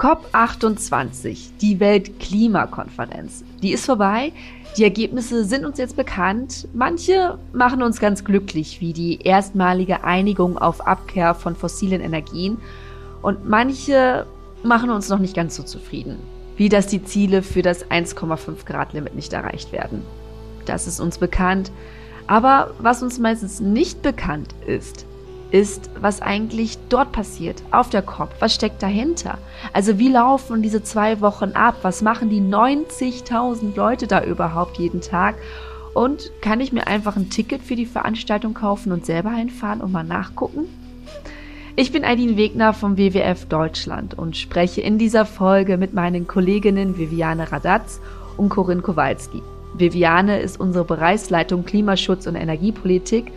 COP28, die Weltklimakonferenz. Die ist vorbei. Die Ergebnisse sind uns jetzt bekannt. Manche machen uns ganz glücklich, wie die erstmalige Einigung auf Abkehr von fossilen Energien. Und manche machen uns noch nicht ganz so zufrieden, wie dass die Ziele für das 1,5 Grad Limit nicht erreicht werden. Das ist uns bekannt. Aber was uns meistens nicht bekannt ist, ist, was eigentlich dort passiert, auf der COP. Was steckt dahinter? Also wie laufen diese zwei Wochen ab? Was machen die 90.000 Leute da überhaupt jeden Tag? Und kann ich mir einfach ein Ticket für die Veranstaltung kaufen und selber hinfahren und mal nachgucken? Ich bin Aidin Wegner vom WWF Deutschland und spreche in dieser Folge mit meinen Kolleginnen Viviane Radatz und Corinne Kowalski. Viviane ist unsere Bereichsleitung Klimaschutz und Energiepolitik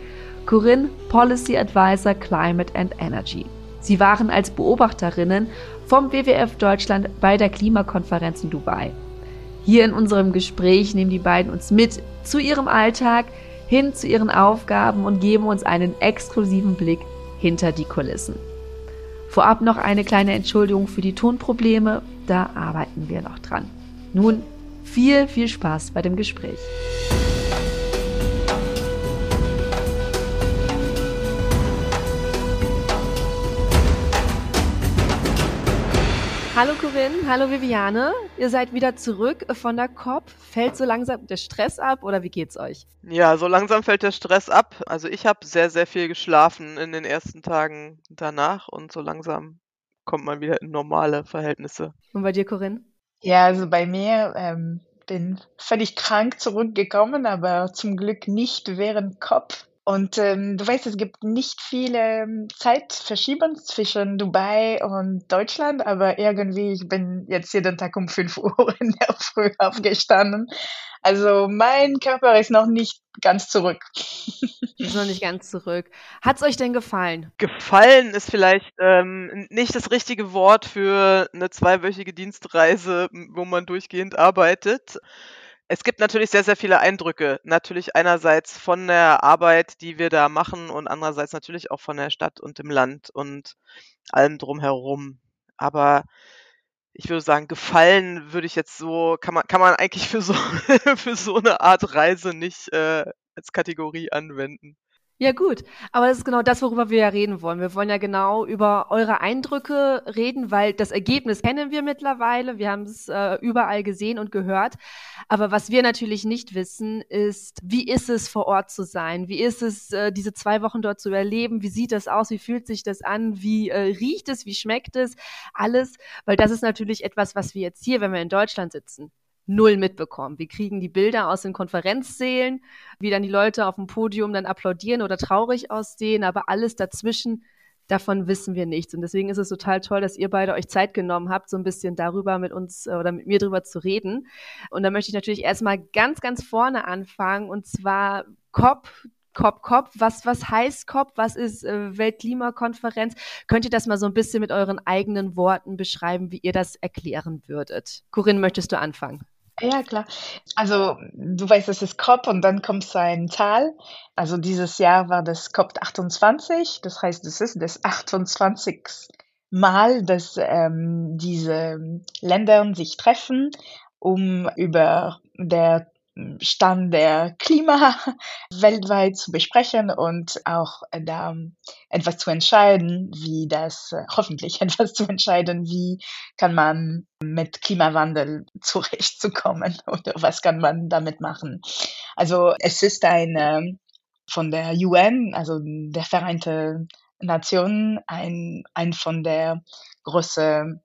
Corinne Policy Advisor Climate and Energy. Sie waren als Beobachterinnen vom WWF Deutschland bei der Klimakonferenz in Dubai. Hier in unserem Gespräch nehmen die beiden uns mit zu ihrem Alltag, hin zu ihren Aufgaben und geben uns einen exklusiven Blick hinter die Kulissen. Vorab noch eine kleine Entschuldigung für die Tonprobleme, da arbeiten wir noch dran. Nun viel, viel Spaß bei dem Gespräch. Hallo Corinne, hallo Viviane. Ihr seid wieder zurück von der COP. Fällt so langsam der Stress ab oder wie geht's euch? Ja, so langsam fällt der Stress ab. Also ich habe sehr, sehr viel geschlafen in den ersten Tagen danach und so langsam kommt man wieder in normale Verhältnisse. Und bei dir, Corinne? Ja, also bei mir ähm, bin völlig krank zurückgekommen, aber zum Glück nicht während COP. Und ähm, du weißt, es gibt nicht viele ähm, Zeitverschiebungen zwischen Dubai und Deutschland, aber irgendwie, ich bin jetzt jeden Tag um 5 Uhr in der Früh aufgestanden. Also mein Körper ist noch nicht ganz zurück. Ist noch nicht ganz zurück. Hat's euch denn gefallen? Gefallen ist vielleicht ähm, nicht das richtige Wort für eine zweiwöchige Dienstreise, wo man durchgehend arbeitet. Es gibt natürlich sehr, sehr viele Eindrücke. Natürlich einerseits von der Arbeit, die wir da machen und andererseits natürlich auch von der Stadt und dem Land und allem drumherum. Aber ich würde sagen, gefallen würde ich jetzt so, kann man, kann man eigentlich für so, für so eine Art Reise nicht äh, als Kategorie anwenden. Ja, gut. Aber das ist genau das, worüber wir ja reden wollen. Wir wollen ja genau über eure Eindrücke reden, weil das Ergebnis kennen wir mittlerweile. Wir haben es äh, überall gesehen und gehört. Aber was wir natürlich nicht wissen, ist, wie ist es vor Ort zu sein? Wie ist es, äh, diese zwei Wochen dort zu erleben? Wie sieht das aus? Wie fühlt sich das an? Wie äh, riecht es? Wie schmeckt es? Alles. Weil das ist natürlich etwas, was wir jetzt hier, wenn wir in Deutschland sitzen, null mitbekommen. Wir kriegen die Bilder aus den Konferenzsälen, wie dann die Leute auf dem Podium dann applaudieren oder traurig aussehen, aber alles dazwischen, davon wissen wir nichts. Und deswegen ist es total toll, dass ihr beide euch Zeit genommen habt, so ein bisschen darüber mit uns äh, oder mit mir drüber zu reden. Und da möchte ich natürlich erstmal ganz, ganz vorne anfangen und zwar COP, COP, COP. Was, was heißt COP? Was ist äh, Weltklimakonferenz? Könnt ihr das mal so ein bisschen mit euren eigenen Worten beschreiben, wie ihr das erklären würdet? Corinne, möchtest du anfangen? Ja, klar. Also du weißt, es ist COP und dann kommt so ein Zahl. Also dieses Jahr war das COP 28. Das heißt, es ist das 28. Mal, dass ähm, diese Länder sich treffen, um über der Stand der Klima weltweit zu besprechen und auch da etwas zu entscheiden, wie das, hoffentlich etwas zu entscheiden, wie kann man mit Klimawandel zurechtzukommen oder was kann man damit machen. Also es ist eine von der UN, also der Vereinten Nationen, ein, ein von der großen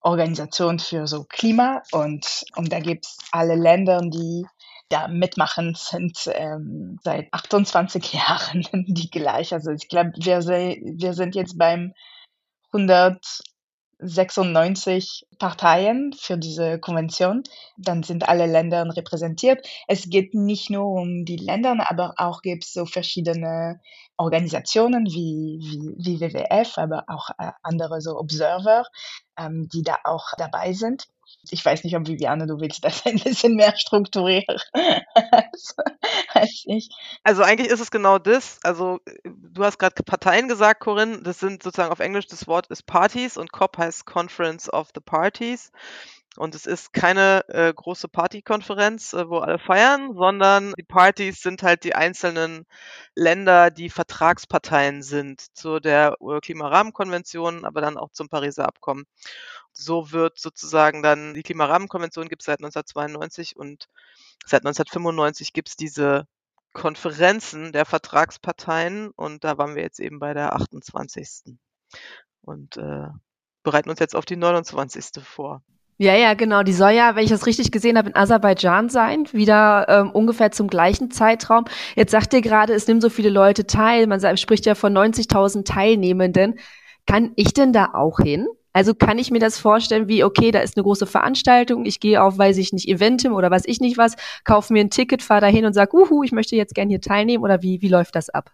Organisation für so Klima und, und da gibt's alle Länder, die da mitmachen, sind ähm, seit 28 Jahren die gleich. Also ich glaube, wir, wir sind jetzt beim 196 Parteien für diese Konvention. Dann sind alle Länder repräsentiert. Es geht nicht nur um die Länder, aber auch gibt es so verschiedene Organisationen wie, wie, wie WWF, aber auch äh, andere so Observer, ähm, die da auch dabei sind. Ich weiß nicht, ob Viviane, du willst das ein bisschen mehr strukturieren als, als ich. Also eigentlich ist es genau das. Also du hast gerade Parteien gesagt, Corinne. Das sind sozusagen auf Englisch, das Wort ist Parties und COP heißt Conference of the Parties. Und es ist keine äh, große Partykonferenz, äh, wo alle feiern, sondern die Partys sind halt die einzelnen Länder, die Vertragsparteien sind zu der äh, Klimarahmenkonvention, aber dann auch zum Pariser Abkommen. So wird sozusagen dann die Klimarahmenkonvention gibt es seit 1992 und seit 1995 gibt es diese Konferenzen der Vertragsparteien und da waren wir jetzt eben bei der 28. und äh, bereiten uns jetzt auf die 29. vor. Ja, ja, genau. Die soll ja, wenn ich das richtig gesehen habe, in Aserbaidschan sein, wieder ähm, ungefähr zum gleichen Zeitraum. Jetzt sagt ihr gerade, es nimmt so viele Leute teil. Man spricht ja von 90.000 Teilnehmenden. Kann ich denn da auch hin? Also kann ich mir das vorstellen, wie, okay, da ist eine große Veranstaltung, ich gehe auf, weiß ich nicht, Eventim oder weiß ich nicht was, kaufe mir ein Ticket, fahre da hin und sage, uhu, ich möchte jetzt gerne hier teilnehmen oder wie, wie läuft das ab?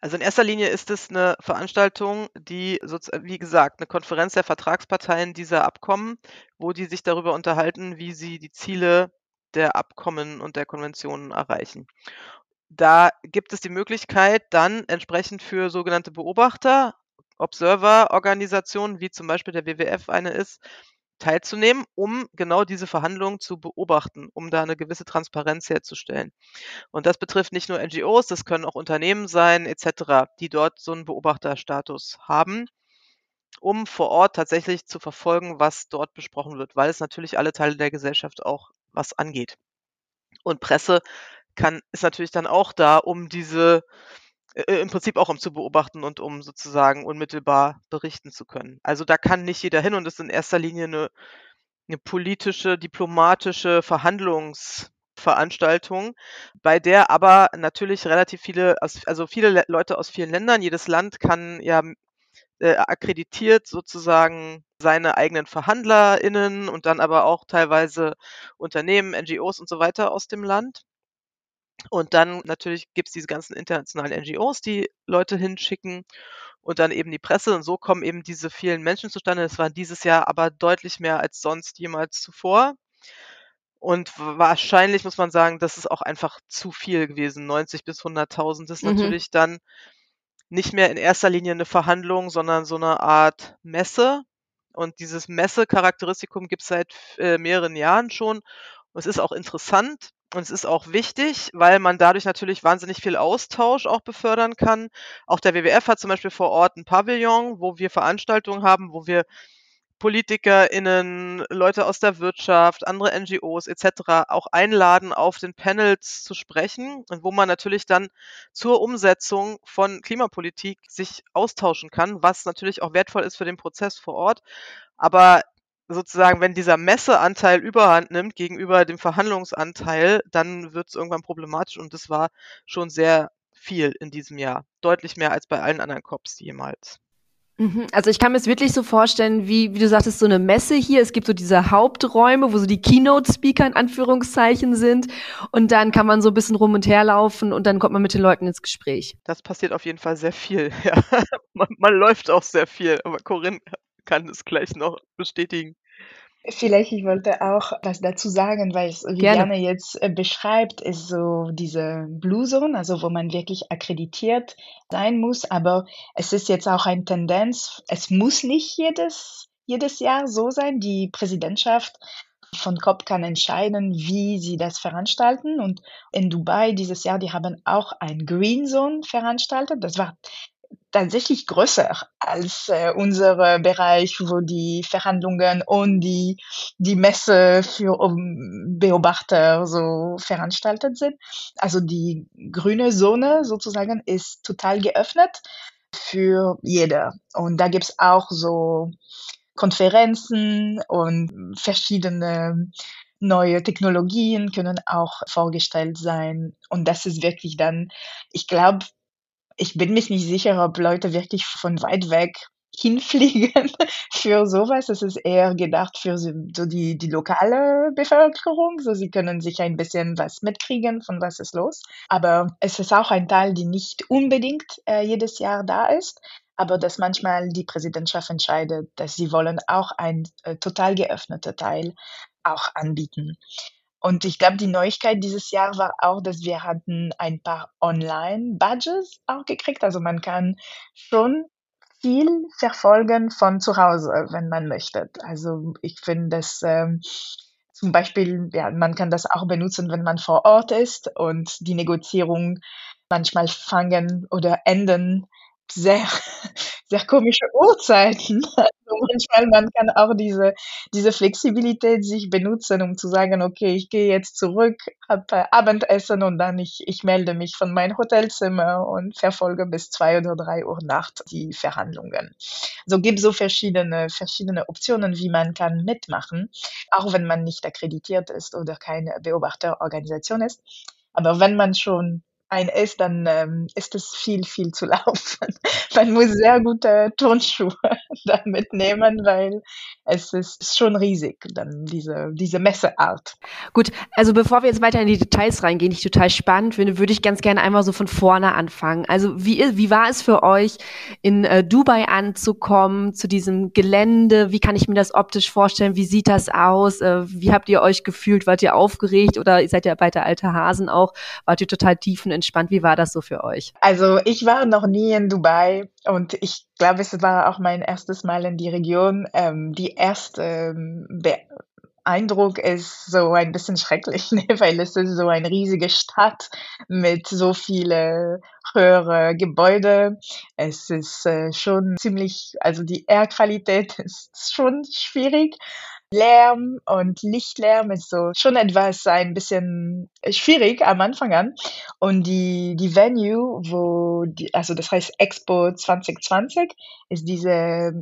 Also in erster Linie ist es eine Veranstaltung, die, wie gesagt, eine Konferenz der Vertragsparteien dieser Abkommen, wo die sich darüber unterhalten, wie sie die Ziele der Abkommen und der Konventionen erreichen. Da gibt es die Möglichkeit, dann entsprechend für sogenannte Beobachter, Observer-Organisationen, wie zum Beispiel der WWF eine ist, teilzunehmen, um genau diese Verhandlungen zu beobachten, um da eine gewisse Transparenz herzustellen. Und das betrifft nicht nur NGOs, das können auch Unternehmen sein etc., die dort so einen Beobachterstatus haben, um vor Ort tatsächlich zu verfolgen, was dort besprochen wird, weil es natürlich alle Teile der Gesellschaft auch was angeht. Und Presse kann ist natürlich dann auch da, um diese äh, im Prinzip auch um zu beobachten und um sozusagen unmittelbar berichten zu können. Also da kann nicht jeder hin und ist in erster Linie eine, eine politische, diplomatische Verhandlungsveranstaltung, bei der aber natürlich relativ viele, also viele Leute aus vielen Ländern, jedes Land kann ja äh, akkreditiert sozusagen seine eigenen VerhandlerInnen und dann aber auch teilweise Unternehmen, NGOs und so weiter aus dem Land. Und dann natürlich gibt's diese ganzen internationalen NGOs, die Leute hinschicken und dann eben die Presse. Und so kommen eben diese vielen Menschen zustande. Das waren dieses Jahr aber deutlich mehr als sonst jemals zuvor. Und wahrscheinlich muss man sagen, das ist auch einfach zu viel gewesen. 90 bis 100.000 ist mhm. natürlich dann nicht mehr in erster Linie eine Verhandlung, sondern so eine Art Messe. Und dieses Messe-Charakteristikum gibt es seit äh, mehreren Jahren schon. Und es ist auch interessant, und es ist auch wichtig, weil man dadurch natürlich wahnsinnig viel Austausch auch befördern kann. Auch der WWF hat zum Beispiel vor Ort ein Pavillon, wo wir Veranstaltungen haben, wo wir PolitikerInnen, Leute aus der Wirtschaft, andere NGOs etc. auch einladen, auf den Panels zu sprechen und wo man natürlich dann zur Umsetzung von Klimapolitik sich austauschen kann, was natürlich auch wertvoll ist für den Prozess vor Ort. Aber sozusagen, wenn dieser Messeanteil überhand nimmt gegenüber dem Verhandlungsanteil, dann wird es irgendwann problematisch und das war schon sehr viel in diesem Jahr. Deutlich mehr als bei allen anderen Cops jemals. Mhm. Also ich kann mir es wirklich so vorstellen, wie, wie du sagtest, so eine Messe hier. Es gibt so diese Haupträume, wo so die Keynote-Speaker in Anführungszeichen sind. Und dann kann man so ein bisschen rum und her laufen und dann kommt man mit den Leuten ins Gespräch. Das passiert auf jeden Fall sehr viel, ja. man, man läuft auch sehr viel. Aber Corinne kann es gleich noch bestätigen. Vielleicht, ich wollte auch was dazu sagen, weil es Viviane jetzt äh, beschreibt, ist so diese Blue Zone, also wo man wirklich akkreditiert sein muss, aber es ist jetzt auch eine Tendenz, es muss nicht jedes, jedes Jahr so sein. Die Präsidentschaft von COP kann entscheiden, wie sie das veranstalten. Und in Dubai dieses Jahr, die haben auch ein Green Zone veranstaltet. Das war tatsächlich größer als äh, unser Bereich, wo die Verhandlungen und die, die Messe für Beobachter so veranstaltet sind. Also die grüne Zone sozusagen ist total geöffnet für jeder. Und da gibt's auch so Konferenzen und verschiedene neue Technologien können auch vorgestellt sein. Und das ist wirklich dann, ich glaube, ich bin mich nicht sicher, ob Leute wirklich von weit weg hinfliegen für sowas. Es ist eher gedacht für so die, die lokale Bevölkerung. So, sie können sich ein bisschen was mitkriegen, von was ist los. Aber es ist auch ein Teil, die nicht unbedingt äh, jedes Jahr da ist. aber dass manchmal die Präsidentschaft entscheidet, dass sie wollen auch ein äh, total geöffneter Teil auch anbieten. Und ich glaube, die Neuigkeit dieses Jahr war auch, dass wir hatten ein paar Online-Badges auch gekriegt. Also man kann schon viel verfolgen von zu Hause, wenn man möchte. Also ich finde das ähm, zum Beispiel, ja, man kann das auch benutzen, wenn man vor Ort ist und die Negozierung manchmal fangen oder enden sehr, sehr komische Uhrzeiten. Also manchmal man kann auch diese, diese Flexibilität sich benutzen, um zu sagen, okay, ich gehe jetzt zurück, habe Abendessen und dann ich, ich melde mich von meinem Hotelzimmer und verfolge bis zwei oder drei Uhr Nacht die Verhandlungen. So gibt so verschiedene, verschiedene Optionen, wie man kann mitmachen, auch wenn man nicht akkreditiert ist oder keine Beobachterorganisation ist. Aber wenn man schon ein ist, dann ähm, ist es viel, viel zu laufen. Man muss sehr gute Turnschuhe da mitnehmen, weil es ist schon riesig, dann diese, diese Messeart. Gut, also bevor wir jetzt weiter in die Details reingehen, die ich total spannend finde, würde ich ganz gerne einmal so von vorne anfangen. Also wie, wie war es für euch, in äh, Dubai anzukommen, zu diesem Gelände? Wie kann ich mir das optisch vorstellen? Wie sieht das aus? Äh, wie habt ihr euch gefühlt? Wart ihr aufgeregt oder seid ihr weiter alte Hasen auch? Wart ihr total tiefen entspannt. Wie war das so für euch? Also ich war noch nie in Dubai und ich glaube, es war auch mein erstes Mal in die Region. Ähm, die erste ähm, Eindruck ist so ein bisschen schrecklich, ne? weil es ist so eine riesige Stadt mit so viele höhere Gebäude. Es ist äh, schon ziemlich, also die Airqualität ist schon schwierig. Lärm und Lichtlärm ist so schon etwas ein bisschen schwierig am Anfang an. Und die, die Venue, wo, die, also das heißt Expo 2020, ist diese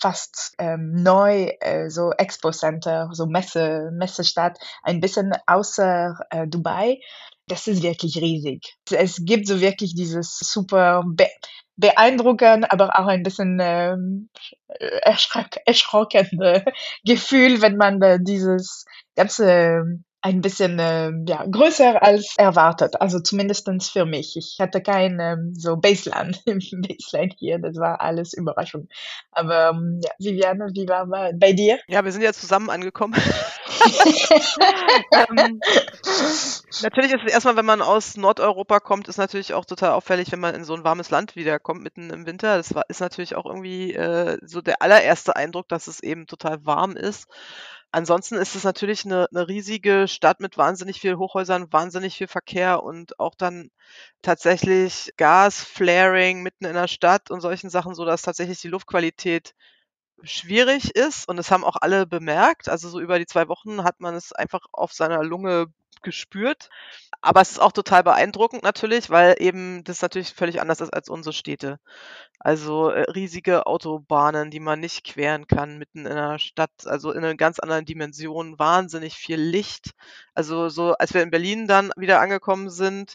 fast ähm, neu, äh, so Expo Center, so Messe, Messestadt, ein bisschen außer äh, Dubai. Das ist wirklich riesig. Es gibt so wirklich dieses super beeindruckend, aber auch ein bisschen ähm, erschreck erschrockende Gefühl, wenn man äh, dieses ganze ein bisschen äh, ja, größer als erwartet. Also zumindestens für mich. Ich hatte kein ähm, so Baseline, Baseline hier. Das war alles Überraschung. Aber ähm, ja, Viviane, wie war bei dir? Ja, wir sind ja zusammen angekommen. ähm, natürlich ist es erstmal, wenn man aus Nordeuropa kommt, ist natürlich auch total auffällig, wenn man in so ein warmes Land wiederkommt, mitten im Winter. Das war, ist natürlich auch irgendwie äh, so der allererste Eindruck, dass es eben total warm ist. Ansonsten ist es natürlich eine 'ne riesige Stadt mit wahnsinnig viel Hochhäusern, wahnsinnig viel Verkehr und auch dann tatsächlich Gasflaring mitten in der Stadt und solchen Sachen, sodass tatsächlich die Luftqualität schwierig ist und das haben auch alle bemerkt. Also, so über die zwei Wochen hat man es einfach auf seiner Lunge gespürt. Aber es ist auch total beeindruckend natürlich, weil eben das natürlich völlig anders ist als unsere Städte. Also, äh, riesige Autobahnen, die man nicht queren kann mitten in einer Stadt, also in 'ner ganz anderen Dimension, wahnsinnig viel Licht. Also, so als wir in Berlin dann wieder angekommen sind,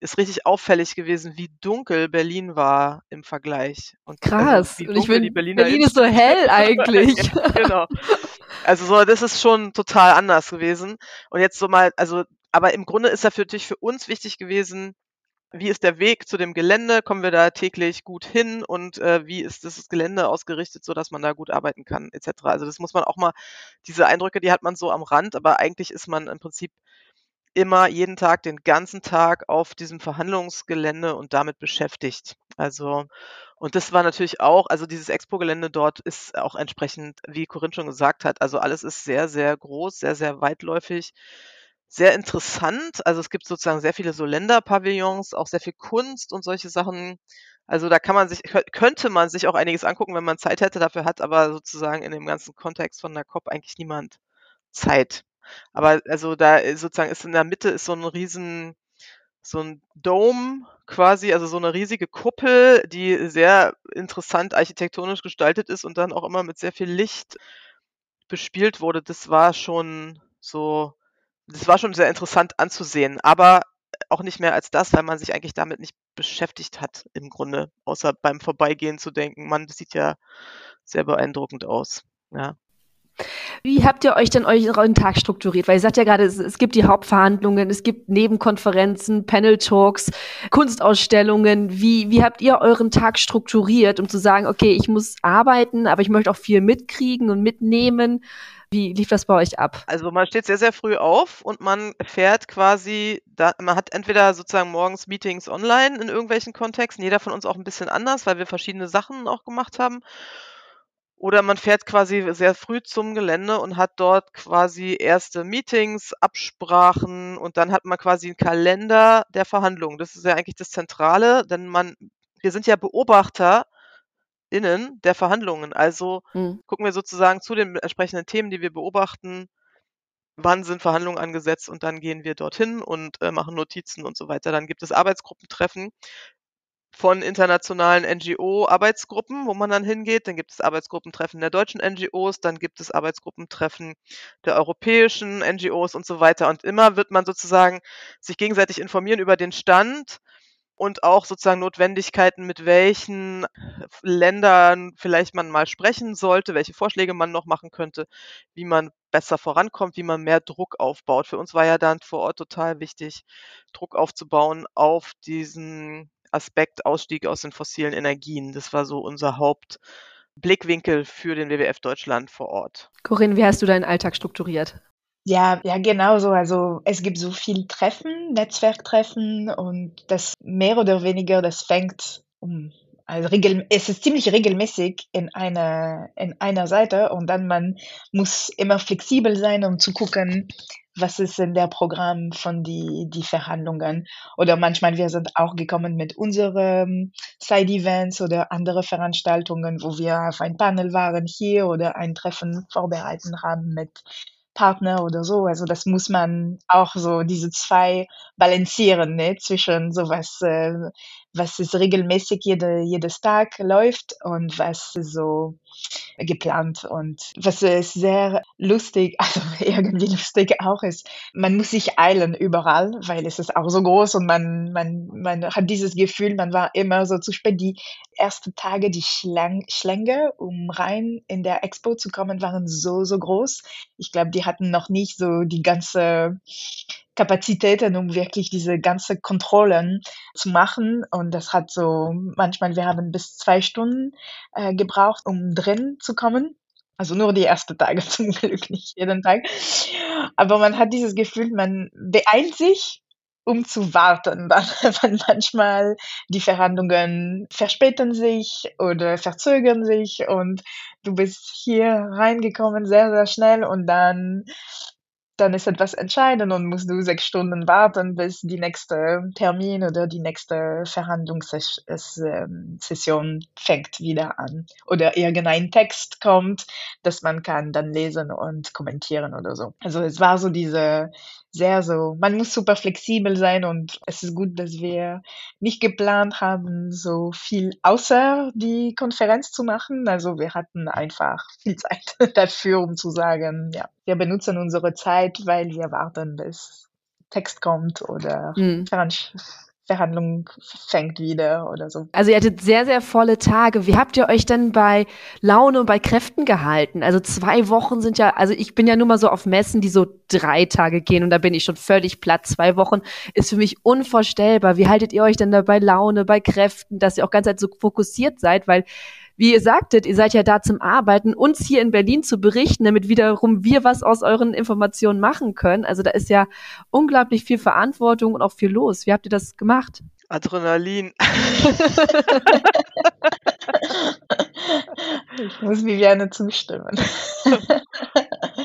ist richtig auffällig gewesen, wie dunkel Berlin war im Vergleich. Und also, Krass. Also, und ich bin, Berlin ist so hell eigentlich. ja, genau. Also so, das ist schon total anders gewesen. Und jetzt so mal, also, aber im Grunde ist das natürlich für uns wichtig gewesen, wie ist der Weg zu dem Gelände? Kommen wir da täglich gut hin? Und äh, wie ist das Gelände ausgerichtet, so dass man da gut arbeiten kann, etc. Also das muss man auch mal, diese Eindrücke, die hat man so am Rand, aber eigentlich ist man im Prinzip immer jeden Tag, den ganzen Tag auf diesem Verhandlungsgelände und damit beschäftigt. Also, und das war natürlich auch, also dieses Expo-Gelände dort ist auch entsprechend, wie Corinne schon gesagt hat, also alles ist sehr, sehr groß, sehr, sehr weitläufig, sehr interessant. Also es gibt sozusagen sehr viele so Länderpavillons, auch sehr viel Kunst und solche Sachen. Also da kann man sich, könnte man sich auch einiges angucken, wenn man Zeit hätte, dafür hat aber sozusagen in dem ganzen Kontext von der COP eigentlich niemand Zeit. Aber also da äh, sozusagen ist in der Mitte ist so ein riesen, so ein Dome quasi, also so eine riesige Kuppel, die sehr interessant architektonisch gestaltet ist und dann auch immer mit sehr viel Licht bespielt wurde. Das war schon so, das war schon sehr interessant anzusehen, aber auch nicht mehr als das, weil man sich eigentlich damit nicht beschäftigt hat im Grunde, außer beim Vorbeigehen zu denken, man, das sieht ja sehr beeindruckend aus. Ja. Wie habt ihr euch denn euren Tag strukturiert? Weil ihr sagt ja gerade, es, es gibt die Hauptverhandlungen, es gibt Nebenkonferenzen, Panel-Talks, Kunstausstellungen. Wie, wie habt ihr euren Tag strukturiert, um zu sagen, okay, ich muss arbeiten, aber ich möchte auch viel mitkriegen und mitnehmen? Wie lief das bei euch ab? Also man steht sehr, sehr früh auf und man fährt quasi, da, man hat entweder sozusagen morgens Meetings online in irgendwelchen Kontexten, jeder von uns auch ein bisschen anders, weil wir verschiedene Sachen auch gemacht haben. Oder man fährt quasi sehr früh zum Gelände und hat dort quasi erste Meetings, Absprachen und dann hat man quasi einen Kalender der Verhandlungen. Das ist ja eigentlich das Zentrale, denn man, wir sind ja Beobachter innen der Verhandlungen. Also mhm. gucken wir sozusagen zu den entsprechenden Themen, die wir beobachten, wann sind Verhandlungen angesetzt und dann gehen wir dorthin und äh, machen Notizen und so weiter. Dann gibt es Arbeitsgruppentreffen von internationalen NGO-Arbeitsgruppen, wo man dann hingeht. Dann gibt es Arbeitsgruppentreffen der deutschen NGOs, dann gibt es Arbeitsgruppentreffen der europäischen NGOs und so weiter. Und immer wird man sozusagen sich gegenseitig informieren über den Stand und auch sozusagen Notwendigkeiten, mit welchen Ländern vielleicht man mal sprechen sollte, welche Vorschläge man noch machen könnte, wie man besser vorankommt, wie man mehr Druck aufbaut. Für uns war ja dann vor Ort total wichtig, Druck aufzubauen auf diesen Aspekt Ausstieg aus den fossilen Energien. Das war so unser Hauptblickwinkel für den WWF Deutschland vor Ort. Corinne, wie hast du deinen Alltag strukturiert? Ja, ja, genau so. Also es gibt so viel Treffen, Netzwerktreffen und das mehr oder weniger, das fängt um also regel, es ist ziemlich regelmäßig in einer, in einer Seite und dann man muss immer flexibel sein, um zu gucken, was ist in der Programm von die, die Verhandlungen. Oder manchmal wir sind auch gekommen mit unseren Side-Events oder andere Veranstaltungen, wo wir auf ein Panel waren hier oder ein Treffen vorbereiten haben mit Partner oder so. Also das muss man auch so diese zwei balancieren ne? zwischen sowas, äh, was ist regelmäßig jede, jedes Tag läuft und was so geplant und was sehr lustig, also irgendwie lustig auch ist, man muss sich eilen überall, weil es ist auch so groß und man, man, man hat dieses Gefühl, man war immer so zu spät. Die ersten Tage, die Schlang Schlänge, um rein in der Expo zu kommen, waren so, so groß. Ich glaube, die hatten noch nicht so die ganze Kapazitäten, um wirklich diese ganze Kontrollen zu machen. Und das hat so, manchmal, wir haben bis zwei Stunden äh, gebraucht, um drin zu kommen. Also nur die ersten Tage zum Glück, nicht jeden Tag. Aber man hat dieses Gefühl, man beeilt sich, um zu warten. Wenn manchmal die Verhandlungen verspäten sich oder verzögern sich und du bist hier reingekommen sehr, sehr schnell und dann dann ist etwas entscheidend und musst du sechs Stunden warten, bis die nächste Termin oder die nächste Verhandlungssession fängt wieder an. Oder irgendein Text kommt, das man kann dann lesen und kommentieren oder so. Also es war so diese sehr so, man muss super flexibel sein und es ist gut, dass wir nicht geplant haben, so viel außer die Konferenz zu machen. Also wir hatten einfach viel Zeit dafür, um zu sagen, ja, wir benutzen unsere Zeit, weil wir warten, bis Text kommt oder mhm. Verhandlung fängt wieder oder so. Also ihr hattet sehr, sehr volle Tage. Wie habt ihr euch denn bei Laune und bei Kräften gehalten? Also zwei Wochen sind ja, also ich bin ja nur mal so auf Messen, die so drei Tage gehen und da bin ich schon völlig platt. Zwei Wochen ist für mich unvorstellbar. Wie haltet ihr euch denn da bei Laune, bei Kräften, dass ihr auch ganz halt so fokussiert seid? Weil wie ihr sagtet, ihr seid ja da zum Arbeiten, uns hier in Berlin zu berichten, damit wiederum wir was aus euren Informationen machen können. Also da ist ja unglaublich viel Verantwortung und auch viel los. Wie habt ihr das gemacht? Adrenalin. ich muss Viviane zustimmen.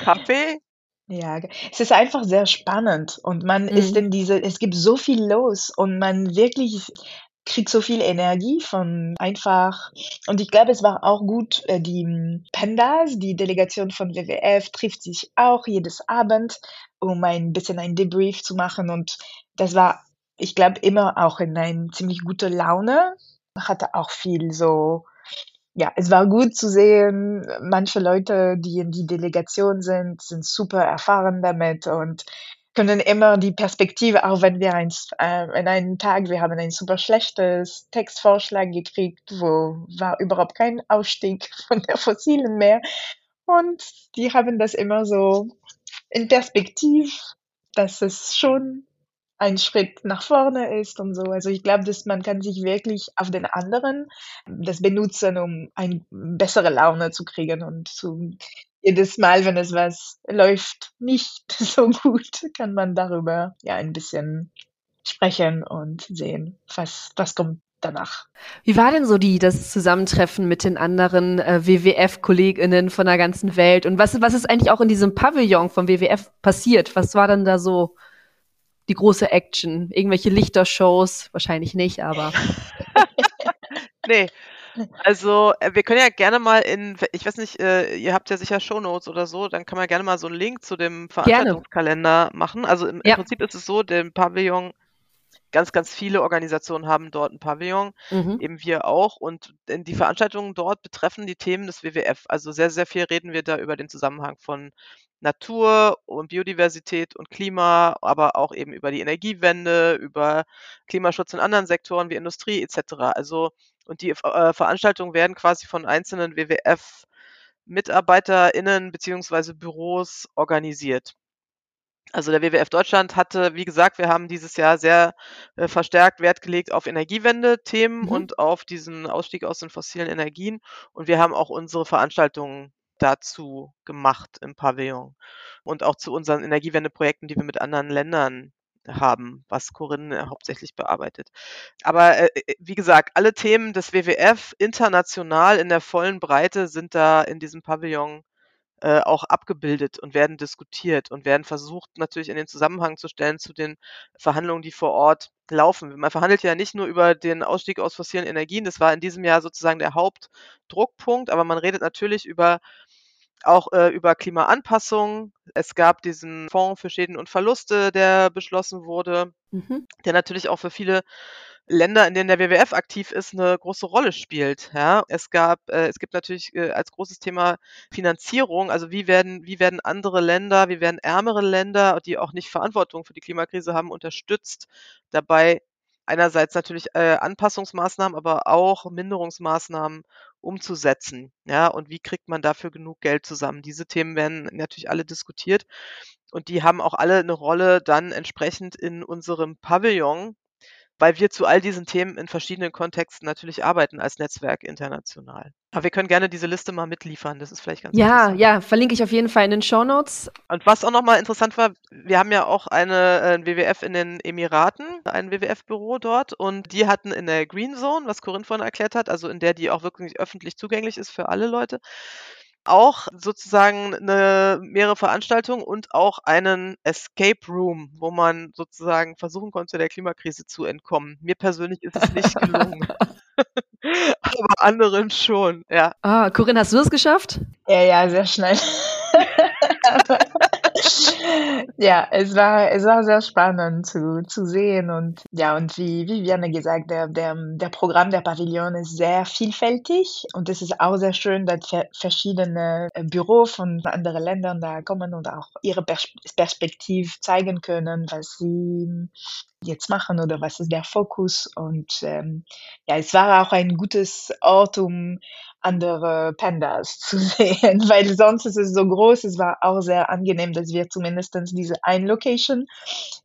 Kaffee? Ja, es ist einfach sehr spannend und man ist mhm. in diese es gibt so viel los und man wirklich kriegt so viel Energie von einfach und ich glaube, es war auch gut, äh, die hm, Pandas, die Delegation von WWF trifft sich auch jedes Abend, um ein bisschen ein Debrief zu machen und das war, ich glaube, immer auch in eine ziemlich gute Laune. Hatte auch viel so ja, es war gut zu sehen, manche Leute, die in die Delegation sind, sind super erfahren damit und können immer die Perspektive, auch wenn wir eins, äh, in einem Tag, wir haben ein super schlechtes Textvorschlag gekriegt, wo war überhaupt kein Ausstieg von der Fossilen mehr. Und die haben das immer so in Perspektiv, dass es schon ein Schritt nach vorne ist und so. Also ich glaube, dass man kann sich wirklich auf den anderen das benutzen, um eine bessere Laune zu kriegen und zu jedes Mal, wenn es was läuft nicht so gut, kann man darüber ja ein bisschen sprechen und sehen, was, was kommt danach. Wie war denn so die, das Zusammentreffen mit den anderen äh, WWF-KollegInnen von der ganzen Welt? Und was, was ist eigentlich auch in diesem Pavillon vom WWF passiert? Was war dann da so die große Action? Irgendwelche Lichtershows? Wahrscheinlich nicht, aber. nee. Also, äh, wir können ja gerne mal in, ich weiß nicht, äh, ihr habt ja sicher Shownotes oder so, dann kann man gerne mal so einen Link zu dem Veranstaltungskalender machen. Also im, im ja. Prinzip ist es so, der Pavillon ganz, ganz viele Organisationen haben dort ein Pavillon, mhm. eben wir auch. Und die Veranstaltungen dort betreffen die Themen des WWF. Also sehr, sehr viel reden wir da über den Zusammenhang von Natur und Biodiversität und Klima, aber auch eben über die Energiewende, über Klimaschutz in anderen Sektoren wie Industrie etc. Also und die äh, Veranstaltungen werden quasi von einzelnen WWF MitarbeiterInnen beziehungsweise Büros organisiert. Also der WWF Deutschland hatte, wie gesagt, wir haben dieses Jahr sehr äh, verstärkt Wert gelegt auf Energiewende-Themen mhm. und auf diesen Ausstieg aus den fossilen Energien. Und wir haben auch unsere Veranstaltungen dazu gemacht im Pavillon und auch zu unseren Energiewende-Projekten, die wir mit anderen Ländern haben, was Corinne hauptsächlich bearbeitet. Aber äh, äh wie gesagt, alle Themen des WWF international in der vollen Breite sind da in diesem Pavillon äh, auch abgebildet und werden diskutiert und werden versucht natürlich in den Zusammenhang zu stellen zu den Verhandlungen, die vor Ort laufen. Man verhandelt ja nicht nur über den Ausstieg aus fossilen Energien, das war in diesem Jahr sozusagen der Hauptdruckpunkt, aber man redet natürlich über auch äh, über Klimaanpassung. Es gab diesen Fonds für Schäden und Verluste, der beschlossen wurde, mhm. der natürlich auch für viele Länder, in denen der WWF aktiv ist, eine große Rolle spielt. Ja, es gab, äh, es gibt natürlich äh, als großes Thema Finanzierung. Also wie werden, wie werden andere Länder, wie werden ärmere Länder, die auch nicht Verantwortung für die Klimakrise haben, unterstützt, dabei einerseits natürlich äh, Anpassungsmaßnahmen, aber auch Minderungsmaßnahmen umzusetzen. Ja, und wie kriegt man dafür genug Geld zusammen? Diese Themen werden natürlich alle diskutiert und die haben auch alle eine Rolle dann entsprechend in unserem Pavillon, weil wir zu all diesen Themen in verschiedenen Kontexten natürlich arbeiten als Netzwerk international. Aber wir können gerne diese Liste mal mitliefern, das ist vielleicht ganz Ja, ja, verlinke ich auf jeden Fall in den Show Notes. Und was auch nochmal interessant war, wir haben ja auch eine äh, ein WWF in den Emiraten, ein WWF-Büro dort und die hatten in der Green Zone, was Corinne vorhin erklärt hat, also in der die auch wirklich öffentlich zugänglich ist für alle Leute, auch sozusagen eine, mehrere Veranstaltungen und auch einen Escape Room, wo man sozusagen versuchen konnte, der Klimakrise zu entkommen. Mir persönlich ist es nicht gelungen. Aber anderen schon, ja. Ah, Corinne, hast du das geschafft? Ja, ja, sehr schnell. ja, es war, es war sehr spannend zu, zu sehen und ja, und wie, Viviane gesagt, der, der, der Programm der Pavillon ist sehr vielfältig und es ist auch sehr schön, dass verschiedene äh, Büros von anderen Ländern da kommen und auch ihre Pers Perspektive zeigen können, was sie jetzt machen oder was ist der Fokus und ähm, ja, es war auch ein gutes Ort, um andere Pandas zu sehen, weil sonst ist es so groß. Es war auch sehr angenehm, dass wir zumindest diese ein Location,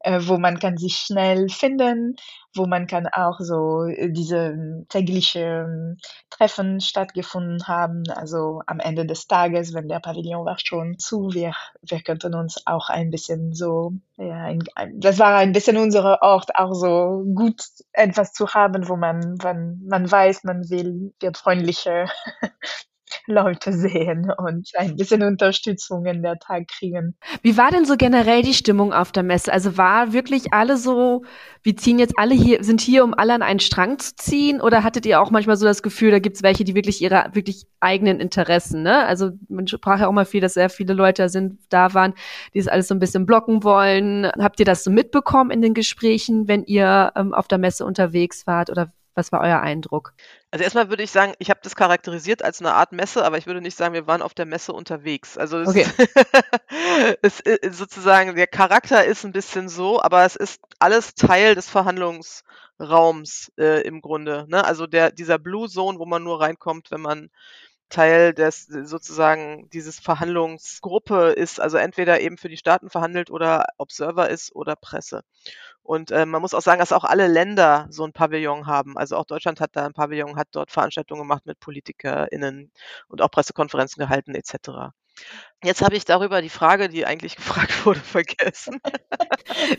äh, wo man kann sich schnell finden, wo man kann auch so äh, diese tägliche ähm, Treffen stattgefunden haben. Also am Ende des Tages, wenn der Pavillon war schon zu, wir, wir könnten uns auch ein bisschen so, ja, ein, das war ein bisschen unser Ort, auch so gut etwas zu haben, wo man, wenn man weiß, man will, wird freundliche Leute sehen und ein bisschen Unterstützung in der Tag kriegen. Wie war denn so generell die Stimmung auf der Messe? Also war wirklich alle so, wir ziehen jetzt alle hier, sind hier, um alle an einen Strang zu ziehen? Oder hattet ihr auch manchmal so das Gefühl, da gibt es welche, die wirklich ihre wirklich eigenen Interessen, ne? Also man sprach ja auch mal viel, dass sehr viele Leute sind, da waren, die es alles so ein bisschen blocken wollen. Habt ihr das so mitbekommen in den Gesprächen, wenn ihr ähm, auf der Messe unterwegs wart? Oder was war euer Eindruck? Also erstmal würde ich sagen, ich habe das charakterisiert als eine Art Messe, aber ich würde nicht sagen, wir waren auf der Messe unterwegs. Also es, okay. es ist sozusagen, der Charakter ist ein bisschen so, aber es ist alles Teil des Verhandlungsraums äh, im Grunde. Ne? Also der, dieser Blue Zone, wo man nur reinkommt, wenn man Teil des sozusagen dieses Verhandlungsgruppe ist, also entweder eben für die Staaten verhandelt oder Observer ist oder Presse. Und äh, man muss auch sagen, dass auch alle Länder so ein Pavillon haben. Also auch Deutschland hat da ein Pavillon, hat dort Veranstaltungen gemacht mit PolitikerInnen und auch Pressekonferenzen gehalten etc. Jetzt habe ich darüber die Frage, die eigentlich gefragt wurde, vergessen.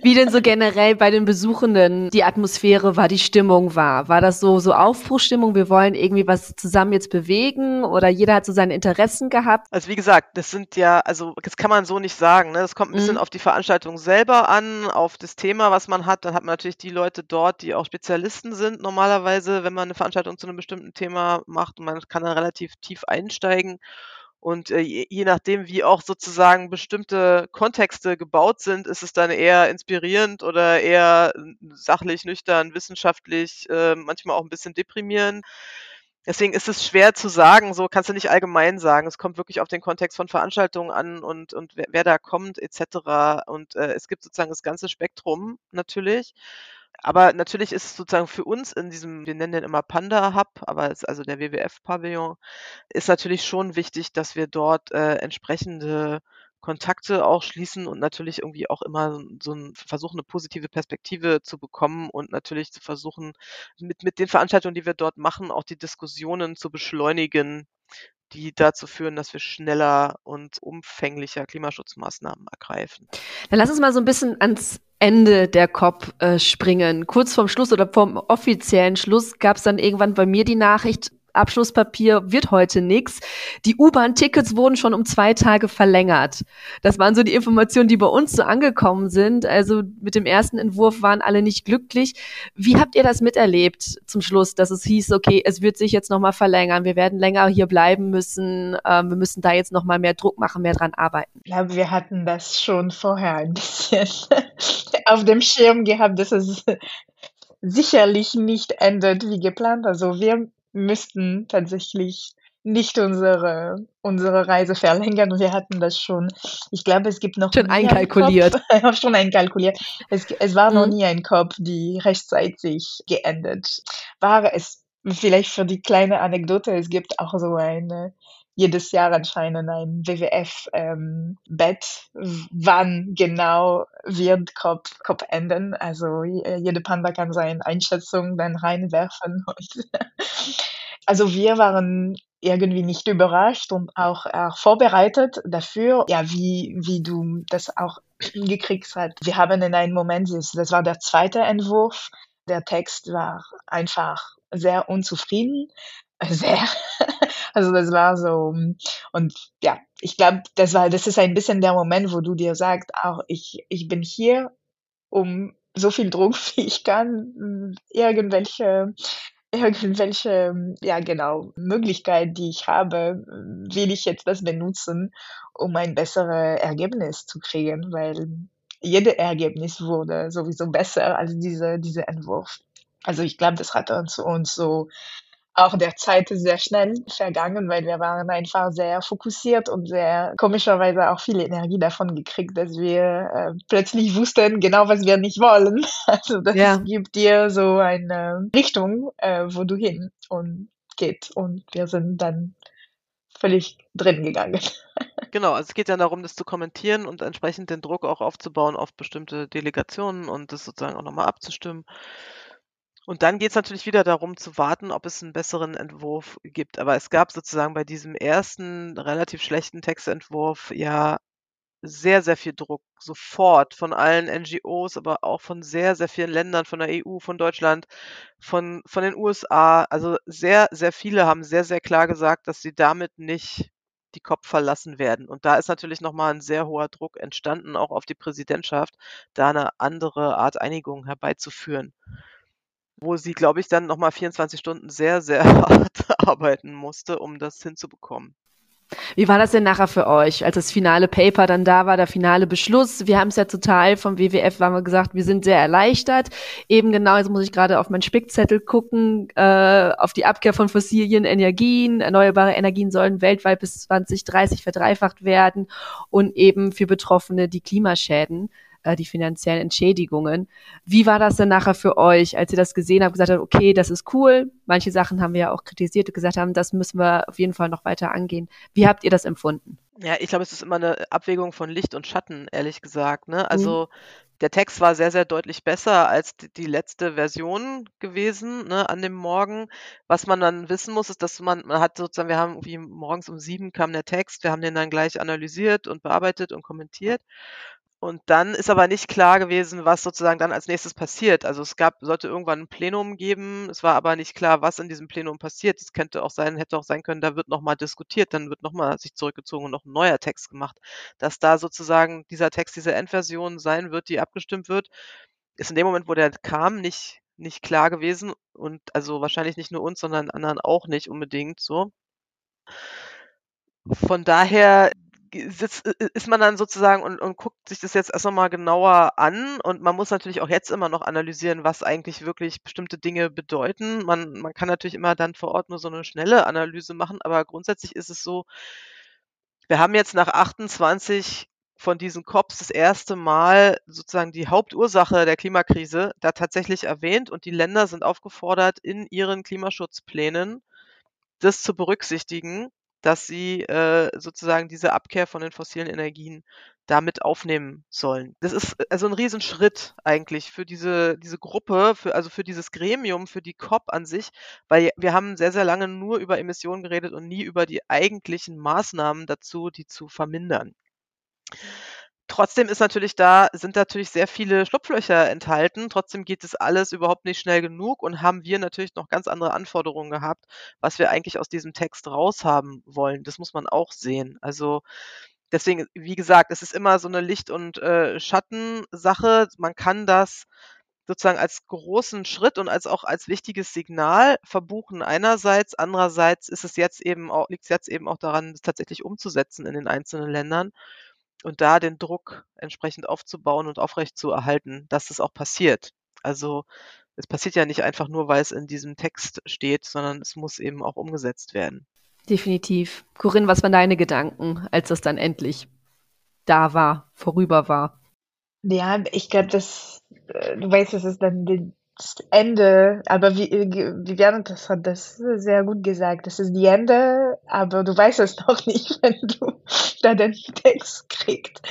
Wie denn so generell bei den Besuchenden die Atmosphäre war, die Stimmung war? War das so, so Aufbruchstimmung, wir wollen irgendwie was zusammen jetzt bewegen oder jeder hat so seine Interessen gehabt? Also wie gesagt, das sind ja, also das kann man so nicht sagen. Ne? Das kommt ein bisschen mhm. auf die Veranstaltung selber an, auf das Thema, was man hat. Dann hat man natürlich die Leute dort, die auch Spezialisten sind normalerweise, wenn man eine Veranstaltung zu einem bestimmten Thema macht und man kann dann relativ tief einsteigen. Und äh, je, je nachdem, wie auch sozusagen bestimmte Kontexte gebaut sind, ist es dann eher inspirierend oder eher sachlich, nüchtern, wissenschaftlich, äh, manchmal auch ein bisschen deprimierend. Deswegen ist es schwer zu sagen, so kannst du nicht allgemein sagen. Es kommt wirklich auf den Kontext von Veranstaltungen an und, und wer, wer da kommt, etc. Und äh, es gibt sozusagen das ganze Spektrum natürlich. Aber natürlich ist sozusagen für uns in diesem, wir nennen den immer Panda-Hub, aber es ist also der WWF-Pavillon, ist natürlich schon wichtig, dass wir dort äh, entsprechende Kontakte auch schließen und natürlich irgendwie auch immer so ein versuchen, eine positive Perspektive zu bekommen und natürlich zu versuchen, mit, mit den Veranstaltungen, die wir dort machen, auch die Diskussionen zu beschleunigen, die dazu führen, dass wir schneller und umfänglicher Klimaschutzmaßnahmen ergreifen. Dann lass uns mal so ein bisschen ans Ende der COP äh, springen. Kurz vorm Schluss oder vorm offiziellen Schluss gab es dann irgendwann bei mir die Nachricht, Abschlusspapier wird heute nichts. Die U-Bahn-Tickets wurden schon um zwei Tage verlängert. Das waren so die Informationen, die bei uns so angekommen sind. Also mit dem ersten Entwurf waren alle nicht glücklich. Wie habt ihr das miterlebt zum Schluss, dass es hieß, okay, es wird sich jetzt nochmal verlängern, wir werden länger hier bleiben müssen, ähm, wir müssen da jetzt nochmal mehr Druck machen, mehr dran arbeiten? Ich glaube, wir hatten das schon vorher ein bisschen auf dem Schirm gehabt, dass es sicherlich nicht endet wie geplant. Also wir müssten tatsächlich nicht unsere, unsere Reise verlängern. Wir hatten das schon. Ich glaube, es gibt noch. Schon einkalkuliert. Schon einkalkuliert. Es, es war mhm. noch nie ein Kopf, die rechtzeitig geendet war. Es vielleicht für die kleine Anekdote, es gibt auch so eine jedes Jahr anscheinend ein WWF-Bett, ähm, wann genau wird COP, COP enden. Also jede Panda kann seine Einschätzung dann reinwerfen. also wir waren irgendwie nicht überrascht und auch, auch vorbereitet dafür, ja, wie, wie du das auch gekriegt hast. Wir haben in einem Moment, das war der zweite Entwurf, der Text war einfach sehr unzufrieden, sehr, also das war so, und ja, ich glaube, das war, das ist ein bisschen der Moment, wo du dir sagst, auch ich, ich bin hier, um so viel Druck wie ich kann, irgendwelche irgendwelche, ja genau, Möglichkeit, die ich habe, will ich jetzt das benutzen, um ein besseres Ergebnis zu kriegen, weil jedes Ergebnis wurde sowieso besser als diese, dieser Entwurf. Also ich glaube, das hat uns, uns so auch der Zeit ist sehr schnell vergangen, weil wir waren einfach sehr fokussiert und sehr komischerweise auch viel Energie davon gekriegt, dass wir äh, plötzlich wussten genau, was wir nicht wollen. Also das ja. gibt dir so eine Richtung, äh, wo du hin und geht und wir sind dann völlig drin gegangen. Genau, also es geht ja darum, das zu kommentieren und entsprechend den Druck auch aufzubauen auf bestimmte Delegationen und das sozusagen auch nochmal abzustimmen. Und dann geht es natürlich wieder darum zu warten, ob es einen besseren Entwurf gibt. Aber es gab sozusagen bei diesem ersten relativ schlechten Textentwurf ja sehr, sehr viel Druck sofort von allen NGOs, aber auch von sehr, sehr vielen Ländern, von der EU, von Deutschland, von, von den USA. Also sehr, sehr viele haben sehr, sehr klar gesagt, dass sie damit nicht die COP verlassen werden. Und da ist natürlich nochmal ein sehr hoher Druck entstanden, auch auf die Präsidentschaft, da eine andere Art Einigung herbeizuführen wo sie, glaube ich, dann nochmal 24 Stunden sehr, sehr hart arbeiten musste, um das hinzubekommen. Wie war das denn nachher für euch, als das finale Paper dann da war, der finale Beschluss? Wir haben es ja total vom WWF, haben wir gesagt, wir sind sehr erleichtert. Eben genau, jetzt muss ich gerade auf meinen Spickzettel gucken, äh, auf die Abkehr von fossilen Energien. Erneuerbare Energien sollen weltweit bis 2030 verdreifacht werden und eben für Betroffene die Klimaschäden äh, die finanziellen Entschädigungen. Wie war das denn nachher für euch, als ihr das gesehen habt, gesagt habt, okay, das ist cool. Manche Sachen haben wir ja auch kritisiert und gesagt haben, das müssen wir auf jeden Fall noch weiter angehen. Wie habt ihr das empfunden? Ja, ich glaube, es ist immer eine Abwägung von Licht und Schatten, ehrlich gesagt. Ne? Mhm. Also mhm. der Text war sehr, sehr deutlich besser als die letzte Version gewesen ne, an dem Morgen. Was man dann wissen muss, ist, dass man, man hat sozusagen, wir haben irgendwie morgens um sieben kam der Text, wir haben den dann gleich analysiert und bearbeitet und kommentiert. Und dann ist aber nicht klar gewesen, was sozusagen dann als nächstes passiert. Also es gab, sollte irgendwann ein Plenum geben. Es war aber nicht klar, was in diesem Plenum passiert. Es könnte auch sein, hätte auch sein können, da wird nochmal diskutiert, dann wird nochmal sich zurückgezogen und noch ein neuer Text gemacht. Dass da sozusagen dieser Text, diese Endversion sein wird, die abgestimmt wird, ist in dem Moment, wo der kam, nicht, nicht klar gewesen. Und also wahrscheinlich nicht nur uns, sondern anderen auch nicht unbedingt so. Von daher sitzt, ist man dann sozusagen und, und guckt sich das jetzt erst nochmal genauer an und man muss natürlich auch jetzt immer noch analysieren, was eigentlich wirklich bestimmte Dinge bedeuten. Man, man kann natürlich immer dann vor Ort nur so eine schnelle Analyse machen, aber grundsätzlich ist es so, wir haben jetzt nach 28 von diesen COPs das erste Mal sozusagen die Hauptursache der Klimakrise da tatsächlich erwähnt und die Länder sind aufgefordert, in ihren Klimaschutzplänen das zu berücksichtigen dass sie äh, sozusagen diese Abkehr von den fossilen Energien damit aufnehmen sollen. Das ist äh, also ein Riesenschritt eigentlich für diese, diese Gruppe, für, also für dieses Gremium, für die COP an sich, weil wir haben sehr, sehr lange nur über Emissionen geredet und nie über die eigentlichen Maßnahmen dazu, die zu vermindern. Trotzdem ist natürlich da, sind natürlich sehr viele Schlupflöcher enthalten. Trotzdem geht es alles überhaupt nicht schnell genug und haben wir natürlich noch ganz andere Anforderungen gehabt, was wir eigentlich aus diesem Text raushaben wollen. Das muss man auch sehen. Also deswegen, wie gesagt, es ist immer so eine Licht- und äh, Schattensache. Man kann das sozusagen als großen Schritt und als auch als wichtiges Signal verbuchen einerseits. Andererseits ist es jetzt eben auch, liegt es jetzt eben auch daran, das tatsächlich umzusetzen in den einzelnen Ländern und da den Druck entsprechend aufzubauen und aufrechtzuerhalten, dass es auch passiert. Also es passiert ja nicht einfach nur, weil es in diesem Text steht, sondern es muss eben auch umgesetzt werden. Definitiv. Corinne, was waren deine Gedanken, als das dann endlich da war, vorüber war? Ja, ich glaube, dass äh, du weißt, dass es dann den, Ende, aber wie, Viviane das hat das sehr gut gesagt. Das ist die Ende, aber du weißt es noch nicht, wenn du da den Text kriegst.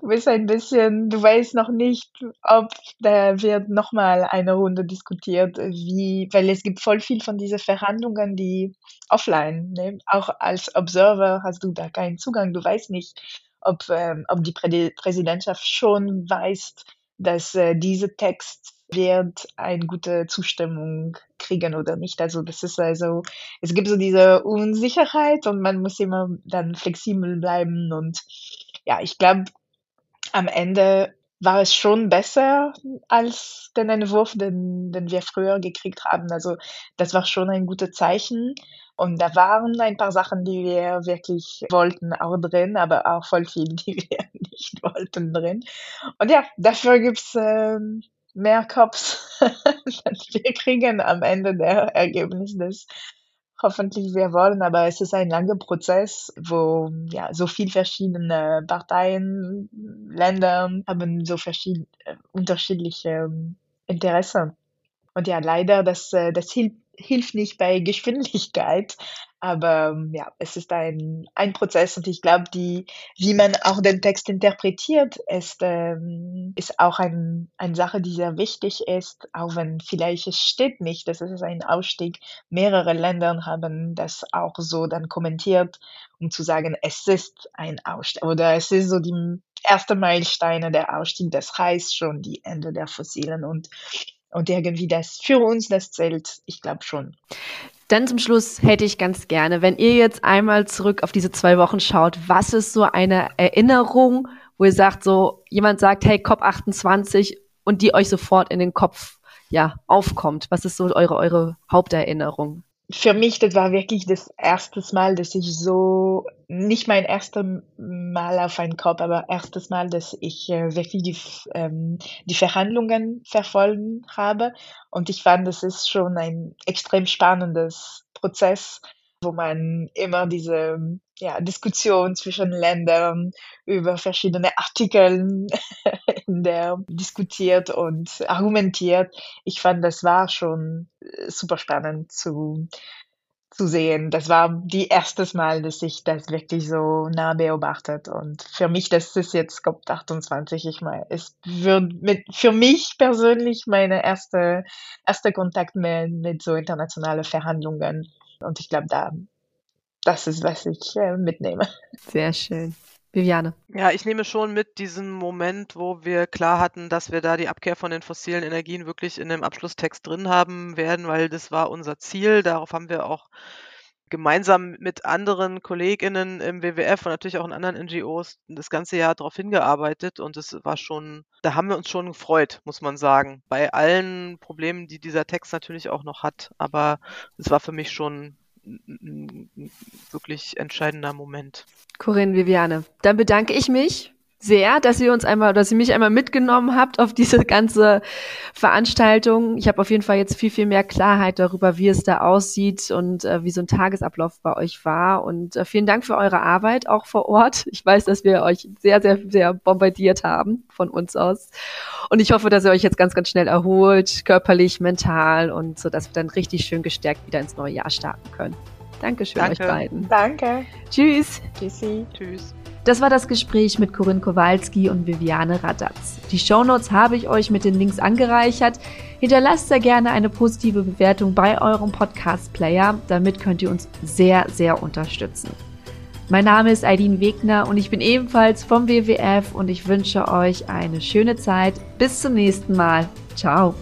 Du bist ein bisschen, du weißt noch nicht, ob da wird nochmal eine Runde diskutiert, wie, weil es gibt voll viel von diesen Verhandlungen, die offline, ne? auch als Observer hast du da keinen Zugang. Du weißt nicht, ob, ähm, ob die Prä Präsidentschaft schon weiß, dass äh, dieser Text wird eine gute Zustimmung kriegen oder nicht. Also das ist also, es gibt so diese Unsicherheit und man muss immer dann flexibel bleiben und ja, ich glaube, am Ende war es schon besser als den Entwurf, den, den wir früher gekriegt haben. Also das war schon ein gutes Zeichen. Und da waren ein paar Sachen, die wir wirklich wollten, auch drin, aber auch voll viel, die wir nicht wollten drin. Und ja, dafür gibt's ähm, mehr Cops, wir kriegen am Ende der Ergebnis des hoffentlich wir wollen, aber es ist ein langer Prozess, wo ja so viele verschiedene Parteien, Länder haben so verschiedene unterschiedliche ähm, Interessen. Und ja, leider, das, äh, das hilft hilft nicht bei Geschwindigkeit, aber ähm, ja, es ist ein, ein Prozess und ich glaube, wie man auch den Text interpretiert, ist, ähm, ist auch ein, eine Sache, die sehr wichtig ist, auch wenn vielleicht es steht nicht, dass es ist ein Ausstieg. Mehrere Länder haben das auch so dann kommentiert, um zu sagen, es ist ein Ausstieg oder es ist so die erste Meilensteine der Ausstieg, das heißt schon die Ende der Fossilen und und irgendwie das für uns, das zählt, ich glaube schon. Dann zum Schluss hätte ich ganz gerne, wenn ihr jetzt einmal zurück auf diese zwei Wochen schaut, was ist so eine Erinnerung, wo ihr sagt, so jemand sagt, hey, COP28 und die euch sofort in den Kopf ja aufkommt. Was ist so eure eure Haupterinnerung? Für mich, das war wirklich das erste Mal, dass ich so, nicht mein erstes Mal auf einen Kopf, aber erstes Mal, dass ich äh, wirklich die, ähm, die Verhandlungen verfolgen habe. Und ich fand, das ist schon ein extrem spannendes Prozess, wo man immer diese ja, Diskussion zwischen Ländern über verschiedene Artikel Stunden der diskutiert und argumentiert. Ich fand, das war schon äh, super spannend zu, zu sehen. Das war die erstes Mal, dass ich das wirklich so nah beobachtet. Und für mich, das ist jetzt COP28, ich meine, es wird mit, für mich persönlich meine erste, erste Kontakt mit, mit so internationalen Verhandlungen. Und ich glaube, da, das ist, was ich äh, mitnehme. Sehr schön. Viviane. Ja, ich nehme schon mit diesen Moment, wo wir klar hatten, dass wir da die Abkehr von den fossilen Energien wirklich in dem Abschlusstext drin haben werden, weil das war unser Ziel. Darauf haben wir auch gemeinsam mit anderen KollegInnen im WWF und natürlich auch in anderen NGOs das ganze Jahr darauf hingearbeitet und es war schon, da haben wir uns schon gefreut, muss man sagen. Bei allen Problemen, die dieser Text natürlich auch noch hat, aber es war für mich schon ein wirklich entscheidender Moment. Corinne Viviane, dann bedanke ich mich sehr, dass ihr uns einmal, dass ihr mich einmal mitgenommen habt auf diese ganze Veranstaltung. Ich habe auf jeden Fall jetzt viel, viel mehr Klarheit darüber, wie es da aussieht und äh, wie so ein Tagesablauf bei euch war. Und äh, vielen Dank für eure Arbeit auch vor Ort. Ich weiß, dass wir euch sehr, sehr, sehr bombardiert haben von uns aus. Und ich hoffe, dass ihr euch jetzt ganz, ganz schnell erholt, körperlich, mental und so, dass wir dann richtig schön gestärkt wieder ins neue Jahr starten können. Dankeschön Danke. euch beiden. Danke. Tschüss. Tschüssi. Tschüss. Das war das Gespräch mit Corinne Kowalski und Viviane Radatz. Die Shownotes habe ich euch mit den Links angereichert. Hinterlasst sehr gerne eine positive Bewertung bei eurem Podcast-Player. Damit könnt ihr uns sehr, sehr unterstützen. Mein Name ist Aidin Wegner und ich bin ebenfalls vom WWF und ich wünsche euch eine schöne Zeit. Bis zum nächsten Mal. Ciao.